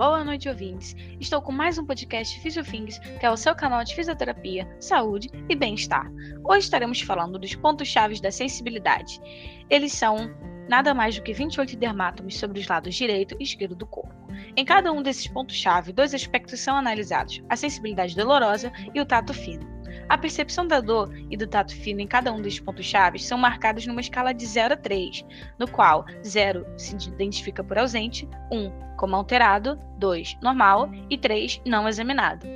Boa noite, ouvintes. Estou com mais um podcast Fisiofings, que é o seu canal de fisioterapia, saúde e bem-estar. Hoje estaremos falando dos pontos-chave da sensibilidade. Eles são nada mais do que 28 dermátomos sobre os lados direito e esquerdo do corpo. Em cada um desses pontos-chave, dois aspectos são analisados: a sensibilidade dolorosa e o tato fino. A percepção da dor e do tato fino em cada um desses pontos-chave são marcados numa escala de 0 a 3, no qual 0 se identifica por ausente, 1 como alterado, 2 normal e 3 não examinado.